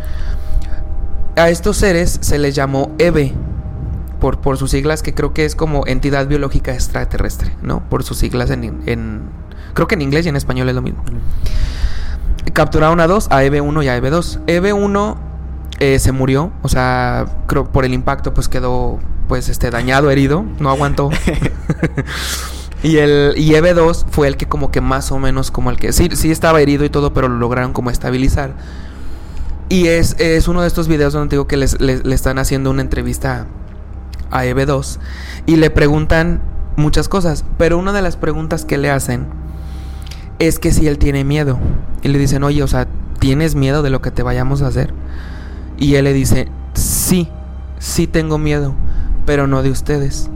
A estos seres se les llamó EVE, por, por sus siglas que creo que es como entidad biológica extraterrestre, ¿no? Por sus siglas en, en- creo que en inglés y en español es lo mismo. Capturaron a dos, a EV1 y a EV2. EV1 eh, se murió, o sea, creo por el impacto pues quedó pues este dañado, herido, no aguantó. y el y EV2 fue el que como que más o menos como el que sí sí estaba herido y todo, pero lo lograron como estabilizar. Y es, es uno de estos videos donde digo que les, les- le están haciendo una entrevista a EV2 y le preguntan muchas cosas, pero una de las preguntas que le hacen es que si él tiene miedo. Y le dicen, oye, o sea, ¿tienes miedo de lo que te vayamos a hacer? Y él le dice, sí, sí tengo miedo, pero no de ustedes.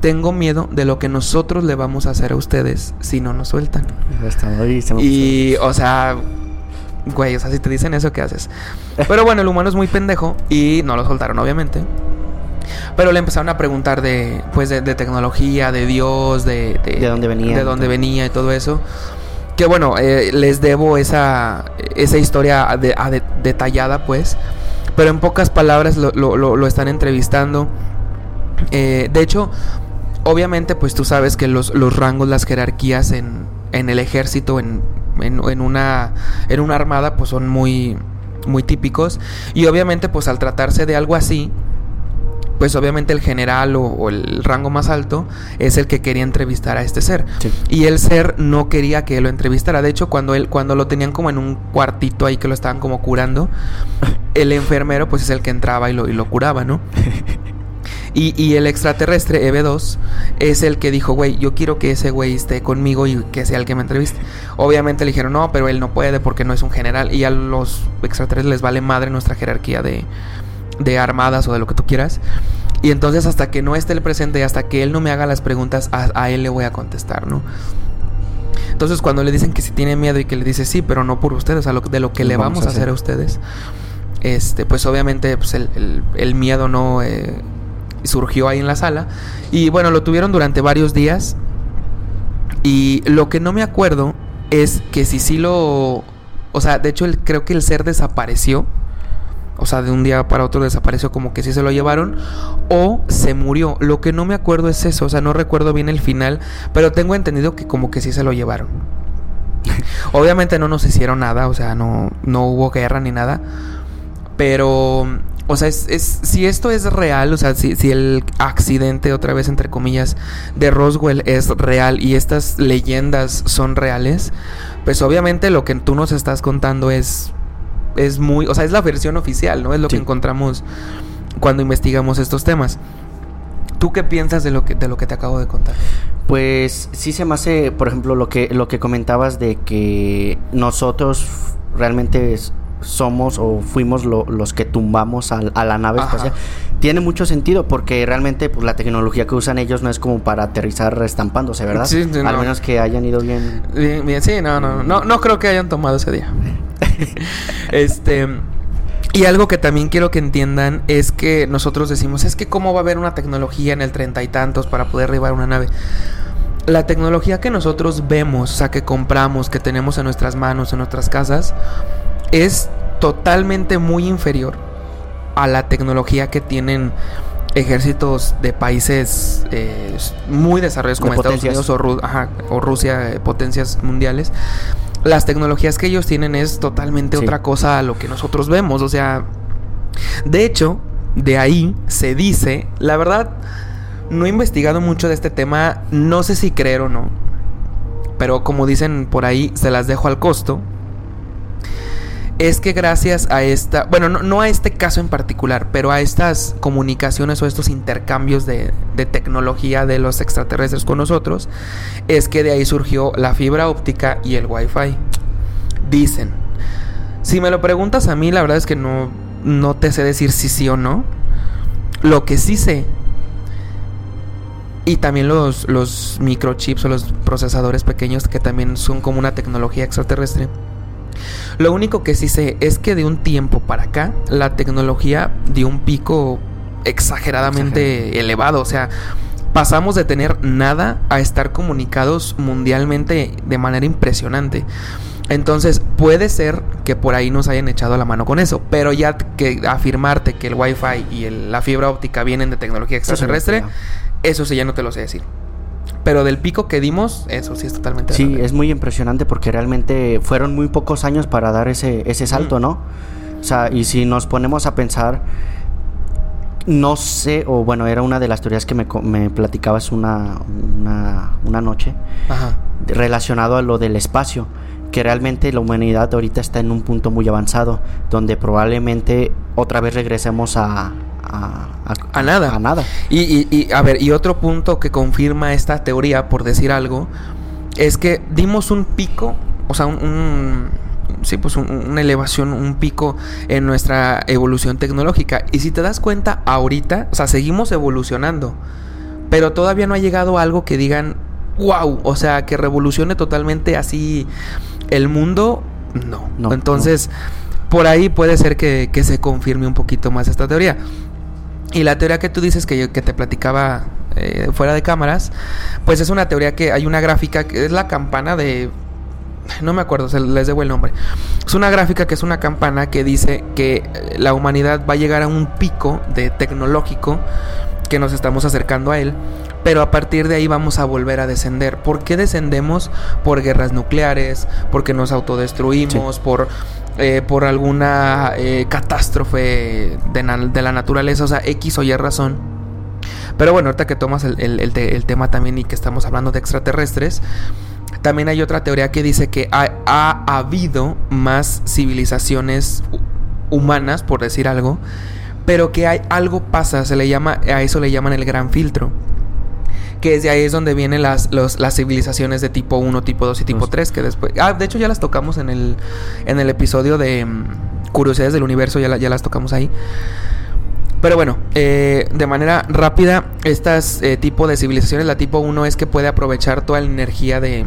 Tengo miedo de lo que nosotros le vamos a hacer a ustedes si no nos sueltan. Y, o sea, güey, o sea, si te dicen eso, ¿qué haces? Pero bueno, el humano es muy pendejo y no lo soltaron, obviamente. Pero le empezaron a preguntar de, pues, de, de tecnología, de Dios, de, De dónde venía, de dónde venía y todo eso. Que bueno, eh, les debo esa, esa historia de- a de- detallada, pues. Pero en pocas palabras lo, lo- lo- lo están entrevistando. Eh, de hecho, obviamente, pues tú sabes que los, los rangos, las jerarquías en, en el ejército, en, en, en una, en una armada, pues son muy, muy típicos. Y obviamente, pues al tratarse de algo así, pues obviamente el general o, o el rango más alto es el que quería entrevistar a este ser. Sí. Y el ser no quería que lo entrevistara. De hecho, cuando él, cuando lo tenían como en un cuartito ahí que lo estaban como curando, el enfermero pues es el que entraba y lo, y lo curaba, ¿no? Y, y el extraterrestre, EV2, es el que dijo, güey, yo quiero que ese güey esté conmigo y que sea el que me entreviste. Obviamente le dijeron, no, pero él no puede porque no es un general. Y a los extraterrestres les vale madre nuestra jerarquía de, de armadas o de lo que tú quieras. Y entonces hasta que no esté el presente y hasta que él no me haga las preguntas, a, a él le voy a contestar, ¿no? Entonces cuando le dicen que si tiene miedo y que le dice sí, pero no por ustedes, a lo, de lo que le vamos, a hacer a ustedes, este, pues obviamente pues el, el- el miedo no eh, surgió ahí en la sala. Y bueno, lo tuvieron durante varios días. Y lo que no me acuerdo es que si sí lo... O sea, de hecho creo que el ser desapareció. O sea, de un día para otro desapareció como que sí se lo llevaron. O se murió. Lo que no me acuerdo es eso. O sea, no recuerdo bien el final. Pero tengo entendido que como que sí se lo llevaron. Obviamente no nos hicieron nada. O sea, no, no hubo guerra ni nada. Pero o sea, es, es, si esto es real, o sea, si, si, el accidente, otra vez entre comillas, de Roswell es real y estas leyendas son reales, pues obviamente lo que tú nos estás contando es, es muy, o sea, es la versión oficial, ¿no? Es lo que encontramos cuando investigamos estos temas. ¿Tú qué piensas de lo que, de lo que te acabo de contar? Pues sí se me hace, por ejemplo, lo que, lo que comentabas de que nosotros realmente somos o fuimos los que tumbamos a, la nave espacial. Tiene mucho sentido porque realmente pues, la tecnología que usan ellos no es como para aterrizar estampándose, ¿verdad? Sí, Al menos que hayan ido bien. Bien, bien, sí, no, no, no, no creo que hayan tomado ese día. este. Y algo que también quiero que entiendan es que nosotros decimos, es que cómo va a haber una tecnología en el treinta y tantos para poder arribar una nave. La tecnología que nosotros vemos, o sea, que compramos, que tenemos en nuestras manos, en nuestras casas, es totalmente muy inferior a la tecnología que tienen ejércitos de países eh, muy desarrollados como Estados Unidos o, Rusia, eh, potencias mundiales. Las tecnologías que ellos tienen es totalmente otra cosa a lo que nosotros vemos. O sea, de hecho, de ahí se dice, la verdad, no he investigado mucho de este tema, no sé si creer o no, pero como dicen por ahí, se las dejo al costo es que gracias a esta, bueno, no, a este caso en particular, pero a estas comunicaciones o estos intercambios de, tecnología de los extraterrestres con nosotros, es que de ahí surgió la fibra óptica y el wifi. Dicen. Si me lo preguntas a mí, la verdad es que no, no te sé decir si sí o no. Lo que sí sé y también los, los microchips o los procesadores pequeños que también son como una tecnología extraterrestre. Lo único que sí sé es que de un tiempo para acá la tecnología dio un pico exageradamente elevado, o sea, pasamos de tener nada a estar comunicados mundialmente de manera impresionante. Entonces puede ser que por ahí nos hayan echado la mano con eso, pero ya que afirmarte que el Wi-Fi y la fibra óptica vienen de tecnología extraterrestre, eso sí ya no te lo sé decir. Pero del pico que dimos, eso sí es totalmente. Sí, es muy impresionante porque realmente fueron muy pocos años para dar ese, ese salto, ¿no? O sea, y si nos ponemos a pensar, no sé, o bueno, era una de las teorías que me, me platicabas una, una, una noche, relacionado a lo del espacio que realmente la humanidad ahorita está en un punto muy avanzado, donde probablemente otra vez regresemos a, a, nada. A nada. Y, a ver, y otro punto que confirma esta teoría, por decir algo, es que dimos un pico, o sea, un, sí, pues una elevación, un pico en nuestra evolución tecnológica. Y si te das cuenta, ahorita, o sea, seguimos evolucionando, pero todavía no ha llegado algo que digan, wow, o sea, que revolucione totalmente así el mundo. No. no Entonces, por ahí puede ser que, que se confirme un poquito más esta teoría. Y la teoría que tú dices que, yo, que te platicaba eh, fuera de cámaras, pues es una teoría que hay una gráfica que es la campana de... No me acuerdo, se les debo el nombre. Es una gráfica que es una campana que dice que eh, la humanidad va a llegar a un pico de tecnológico que nos estamos acercando a él, pero a partir de ahí vamos a volver a descender. ¿Por qué descendemos? Por guerras nucleares, porque nos autodestruimos, por eh, por alguna eh, catástrofe de, la naturaleza, o sea, X o Y razón. Pero bueno, ahorita que tomas el, tema también y que estamos hablando de extraterrestres, también hay otra teoría que dice que ha, ha habido más civilizaciones humanas, por decir algo, pero que hay algo pasa, se le llama, a eso le llaman el gran filtro que desde ahí es donde vienen las, las civilizaciones de tipo 1, tipo 2 y tipo 3, que después... Ah, de hecho ya las tocamos en el, en el episodio de mm, Curiosidades del Universo, ya, ya las tocamos ahí. Pero bueno, eh, de manera rápida, estas eh, tipo de civilizaciones, la tipo 1 es que puede aprovechar toda la energía de,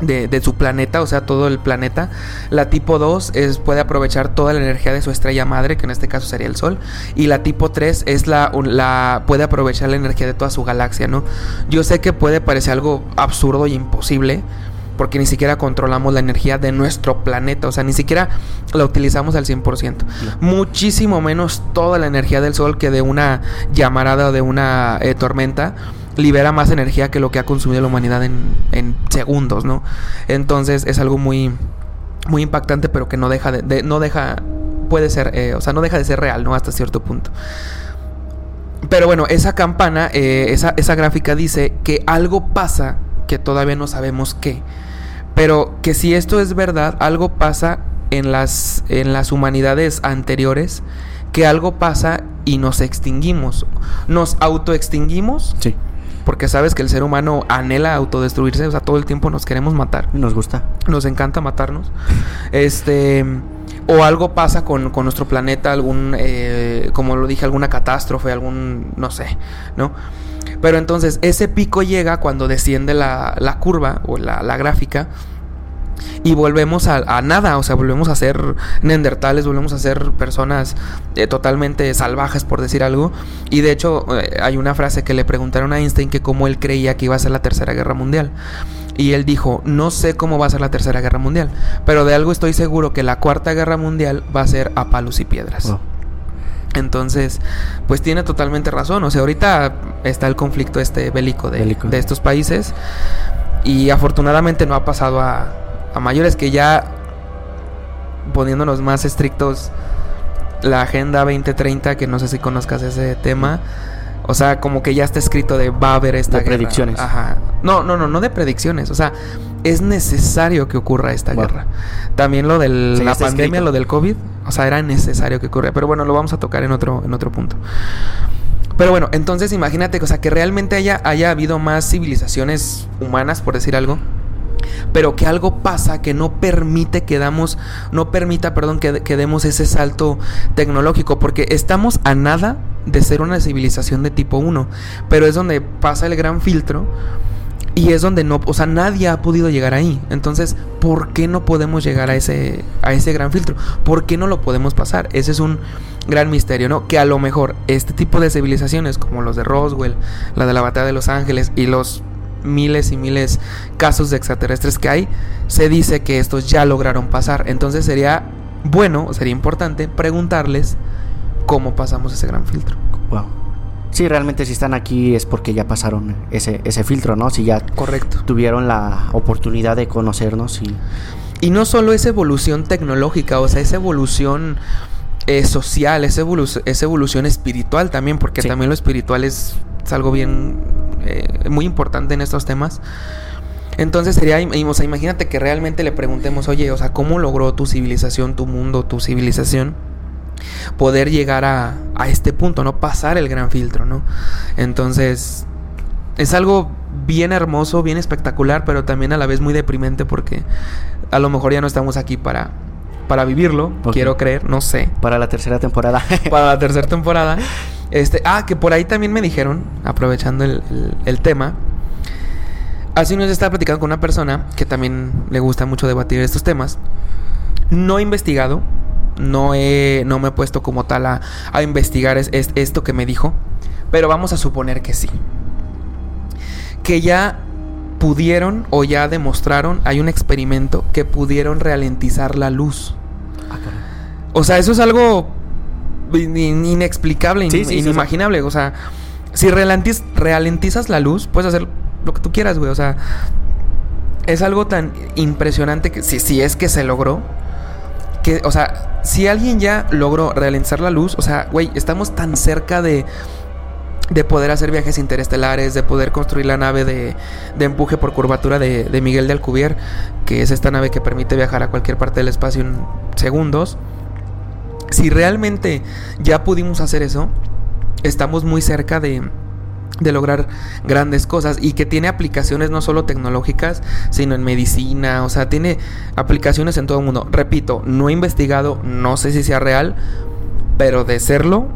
de, su planeta, o sea, todo el planeta. La tipo 2 es, puede aprovechar toda la energía de su estrella madre, que en este caso sería el Sol. Y la tipo 3 es la, la puede aprovechar la energía de toda su galaxia, ¿no? Yo sé que puede parecer algo absurdo y imposible, porque ni siquiera controlamos la energía de nuestro planeta, o sea, ni siquiera la utilizamos al 100%. Muchísimo menos toda la energía del Sol que de una llamarada o de una eh, tormenta libera más energía que lo que ha consumido la humanidad en, segundos, ¿no? Entonces es algo muy, muy impactante, pero que no deja de, no deja, puede ser, eh, o sea, no deja de ser real, ¿no? Hasta cierto punto. Pero bueno, esa campana, eh, esa, esa gráfica dice que algo pasa que todavía no sabemos qué. Pero que si esto es verdad, algo pasa en las, en las humanidades anteriores, que algo pasa y nos extinguimos. Nos autoextinguimos. Sí. Porque sabes que el ser humano anhela autodestruirse, o sea, todo el tiempo nos queremos matar. Nos gusta. Nos encanta matarnos. Este. O algo pasa con, nuestro planeta, algún, eh, como lo dije, alguna catástrofe, algún, no sé, ¿no? Pero entonces ese pico llega cuando desciende la, la curva o la, la gráfica y volvemos a, nada, o sea, volvemos a ser neandertales, volvemos a ser personas eh, totalmente salvajes, por decir algo. Y de hecho, eh, hay una frase que le preguntaron a Einstein que cómo él creía que iba a ser la Tercera Guerra Mundial. Y él dijo, no sé cómo va a ser la Tercera Guerra Mundial, pero de algo estoy seguro que la Cuarta Guerra Mundial va a ser a palos y piedras. Entonces, pues tiene totalmente razón. O sea, ahorita está el conflicto este bélico de, de estos países. Y afortunadamente no ha pasado a, a mayores que ya poniéndonos más estrictos la Agenda 2030, que no sé si conozcas ese tema. O sea, como que ya está escrito de va a haber esta de predicciones. Ajá. No, no, no, no de predicciones. O sea, es necesario que ocurra esta guerra. También lo de la pandemia, lo del COVID. O sea, era necesario que ocurra. Pero bueno, lo vamos a tocar en otro, en otro punto. Pero bueno, entonces imagínate, o sea, que realmente haya, haya habido más civilizaciones humanas, por decir algo pero que algo pasa que no permite que damos, no permita, perdón, que, que demos ese salto tecnológico, porque estamos a nada de ser una civilización de tipo 1, pero es donde pasa el gran filtro y es donde no, o sea, nadie ha podido llegar ahí. Entonces, ¿por qué no podemos llegar a ese a ese gran filtro? ¿Por qué no lo podemos pasar? Ese es un gran misterio, ¿no? Que a lo mejor este tipo de civilizaciones como los de Roswell, la de la batalla de Los Ángeles y los miles y miles casos de extraterrestres que hay, se dice que estos ya lograron pasar. Entonces sería bueno, sería importante preguntarles cómo pasamos ese gran filtro. Wow. Sí, realmente si están aquí es porque ya pasaron ese, ese filtro, ¿no? Si ya Correcto. tuvieron la oportunidad de conocernos y... Y no solo esa evolución tecnológica, o sea, esa evolución eh, social, esa, evolución espiritual también, porque también lo espiritual es, es algo bien eh, muy importante en estos temas. Entonces sería, o sea, imagínate que realmente le preguntemos, oye, o sea, ¿cómo logró tu civilización, tu mundo, tu civilización poder llegar a, a este punto, no pasar el gran filtro, ¿no? Entonces, es algo bien hermoso, bien espectacular, pero también a la vez muy deprimente porque a lo mejor ya no estamos aquí para, para vivirlo, quiero creer, no sé. Para la tercera temporada. para la tercera temporada. Este, ah, que por ahí también me dijeron, aprovechando el, tema, hace unos estaba platicando con una persona que también le gusta mucho debatir estos temas. No he investigado, no, he, no me he puesto como tal a, a investigar es, esto que me dijo, pero vamos a suponer que sí. Que ya pudieron o ya demostraron, hay un experimento que pudieron ralentizar la luz. Ah, o sea, eso es algo inexplicable, inimaginable. O sea, si ralentizas la luz, puedes hacer lo que tú quieras, güey. O sea, es algo tan impresionante que si, si es que se logró. Que, o sea, si alguien ya logró ralentizar la luz, o sea, güey, estamos tan cerca de, de poder hacer viajes interestelares, de poder construir la nave de, de empuje por curvatura de, de, Miguel de Alcubierre, que es esta nave que permite viajar a cualquier parte del espacio en segundos. Si realmente ya pudimos hacer eso, estamos muy cerca de, de lograr grandes cosas y que tiene aplicaciones no solo tecnológicas, sino en medicina, o sea, tiene aplicaciones en todo el mundo. Repito, no he investigado, no sé si sea real, pero de serlo,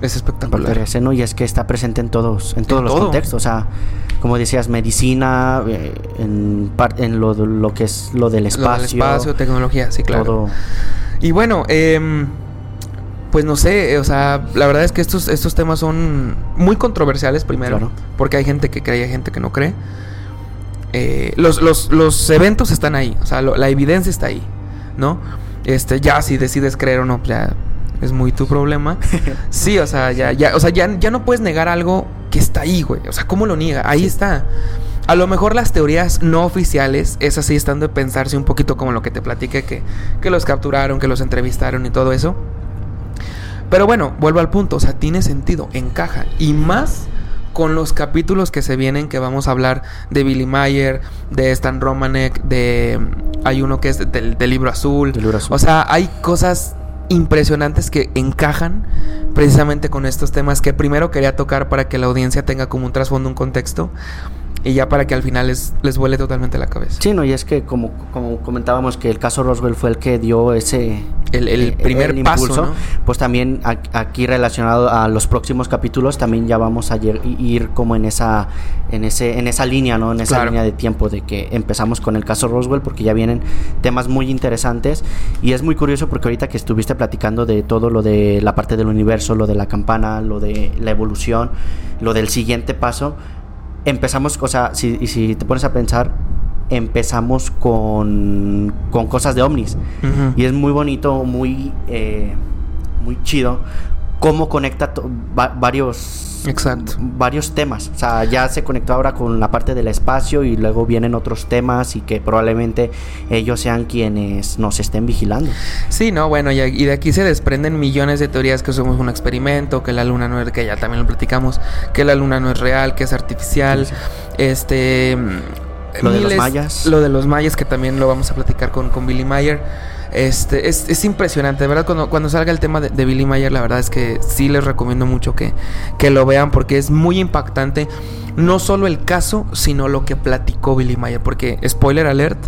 Es espectacular. Y es que está presente en todos, en todos los contextos. O sea, como decías, medicina, eh, en, en lo, lo que es lo del Lo espacio. del espacio, tecnología, sí, claro. todo. Y bueno, em, pues no sé, eh, o sea, la verdad es que estos, estos temas son muy controversiales primero, Claro. porque hay gente que cree y hay gente que no cree. Eh, los, los, los eventos están ahí, o sea, lo- la evidencia está ahí, ¿no? Este, ya si decides creer o no, pues ya es muy tu problema. Sí, o sea, ya, ya, o sea, ya, ya no puedes negar algo que está ahí, güey. O sea, ¿cómo lo niega? Ahí está. A lo mejor las teorías no oficiales, es así estando de pensarse un poquito como lo que te platiqué, que, que los capturaron, que los entrevistaron y todo eso. Pero bueno, vuelvo al punto, o sea, tiene sentido, encaja. Y más con los capítulos que se vienen, que vamos a hablar de Billy Mayer, de Stan Romanek, de... Hay uno que es del, del libro azul. Del libro azul. O sea, hay cosas impresionantes que encajan precisamente con estos temas que primero quería tocar para que la audiencia tenga como un trasfondo, un contexto. Y ya para que al final les, les vuele totalmente la cabeza. Sí, no, y es que como, como comentábamos que el caso Roswell fue el que dio ese El, el eh, primer el paso, impulso, ¿no? pues también aquí relacionado a los próximos capítulos también ya vamos a ir como en esa en ese en esa línea, ¿no? En esa Claro. línea de tiempo de que empezamos con el caso Roswell porque ya vienen temas muy interesantes y es muy curioso porque ahorita que estuviste platicando de todo lo de la parte del universo, lo de la campana, lo de la evolución, lo del siguiente paso, empezamos, o sea, si, y si te pones a pensar, empezamos con, con cosas de ovnis. Y es muy bonito, muy, eh, muy chido cómo conecta va- varios Exacto. varios temas. O sea, ya se conectó ahora con la parte del espacio y luego vienen otros temas y que probablemente ellos sean quienes nos estén vigilando. Sí, no, bueno, y, y de aquí se desprenden millones de teorías que somos un experimento, que la luna no es, que ya también lo platicamos, que la luna no es real, que es artificial, Sí, este... Lo de los mayas. Lo de los mayas, que también lo vamos a platicar con, con Billy Mayer. Este, es, es impresionante, de verdad, cuando, cuando salga el tema de, de Billy Mayer, la verdad es que sí les recomiendo mucho que, que lo vean porque es muy impactante. No solo el caso, sino lo que platicó Billy Mayer, porque, spoiler alert,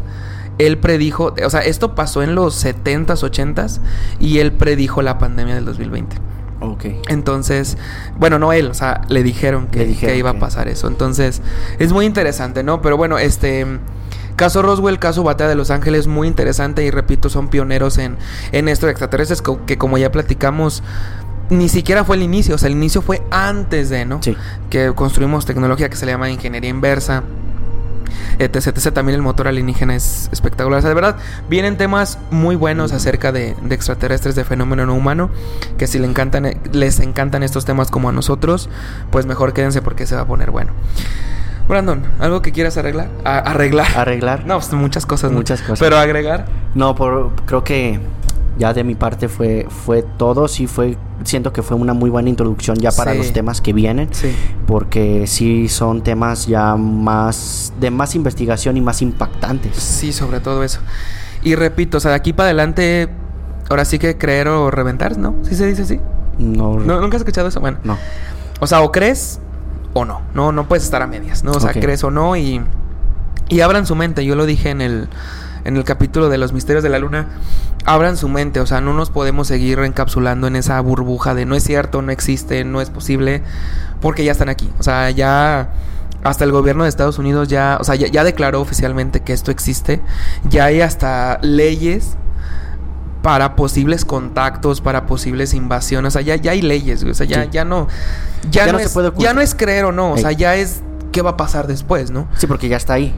él predijo, o sea, esto pasó en los 70s, 80s y él predijo la pandemia del 2020. Ok. Entonces, bueno, no él, o sea, le dijeron que, Le dijeron que iba a pasar eso. Entonces, es muy interesante, ¿no? Pero bueno, este caso Roswell, caso Batalla de Los Ángeles, muy interesante y repito, son pioneros en, en esto de extraterrestres que como ya platicamos, ni siquiera fue el inicio, o sea, el inicio fue antes de, ¿no? Sí. Que construimos tecnología que se le llama ingeniería inversa. Etc, etc. También el motor alienígena es espectacular. O sea, de verdad, vienen temas muy buenos acerca de, de extraterrestres, de fenómeno no humano. Que si le encantan, les encantan estos temas como a nosotros, pues mejor quédense porque se va a poner bueno. Brandon, ¿algo que quieras arreglar? A- arreglar. Arreglar. No, pues muchas cosas. ¿no? Muchas cosas. Pero agregar. No, por, creo que ya de mi parte fue, fue todo. Sí, fue. Siento que fue una muy buena introducción ya para Sí. los temas que vienen. Sí. Porque sí son temas ya más. de más investigación y más impactantes. Sí, sobre todo eso. Y repito, o sea, de aquí para adelante, ahora sí que creer o reventar, ¿no? ¿Sí se dice así? No. ¿No, ¿Nunca has escuchado eso? Bueno. no. O sea, o crees o no. No, no puedes estar a medias, ¿no? O sea, crees o no y, y abran su mente. Yo lo dije en el, en el capítulo de los misterios de la luna. Abran su mente, o sea, no nos podemos seguir encapsulando en esa burbuja de no es cierto, no existe, no es posible, porque ya están aquí. O sea, ya hasta el gobierno de Estados Unidos ya, o sea, ya, ya declaró oficialmente que esto existe. Ya hay hasta leyes para posibles contactos, para posibles invasiones. O sea, ya, ya hay leyes, güey. O sea, ya, Sí. ya no. Ya, Ya no, no se es, puede ya no es creer o no. O sea, ya es qué va a pasar después, ¿no? Sí, porque ya está ahí.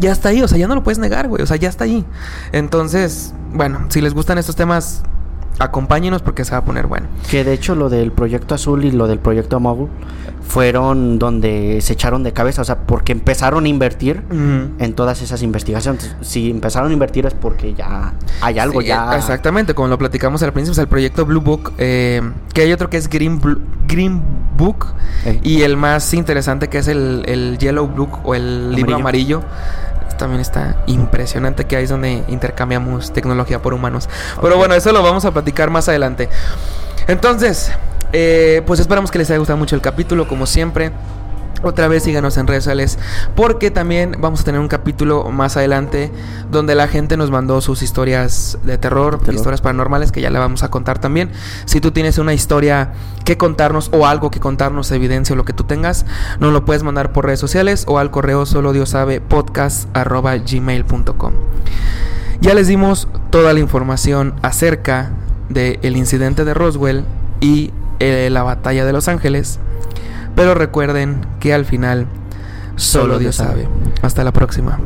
Ya está ahí, o sea, ya no lo puedes negar, güey. O sea, ya está ahí. Entonces, bueno, si les gustan estos temas, acompáñenos porque se va a poner bueno. Que de hecho lo del proyecto azul y lo del proyecto Mogul fueron donde se echaron de cabeza, o sea, porque empezaron a invertir en todas esas investigaciones. Si empezaron a invertir es porque ya hay algo, Sí, ya. Exactamente, como lo platicamos al principio, o sea, el proyecto Blue Book, eh, que hay otro que es Green, Green Book, y el más interesante que es el, el Yellow Book o el libro amarillo. También está impresionante que ahí es donde intercambiamos tecnología por humanos. Pero bueno, eso lo vamos a platicar más adelante. Entonces, eh, pues esperamos que les haya gustado mucho el capítulo, como siempre. Otra vez síganos en redes sociales porque también vamos a tener un capítulo más adelante donde la gente nos mandó sus historias de terror, Terror. historias paranormales que ya la vamos a contar también. Si tú tienes una historia que contarnos o algo que contarnos, evidencia o lo que tú tengas, nos lo puedes mandar por redes sociales o al correo solo Dios sabe podcast arroba gmail.com. Ya les dimos toda la información acerca del incidente de Roswell y eh, la batalla de Los Ángeles. Pero recuerden que al final solo Dios sabe. Hasta la próxima.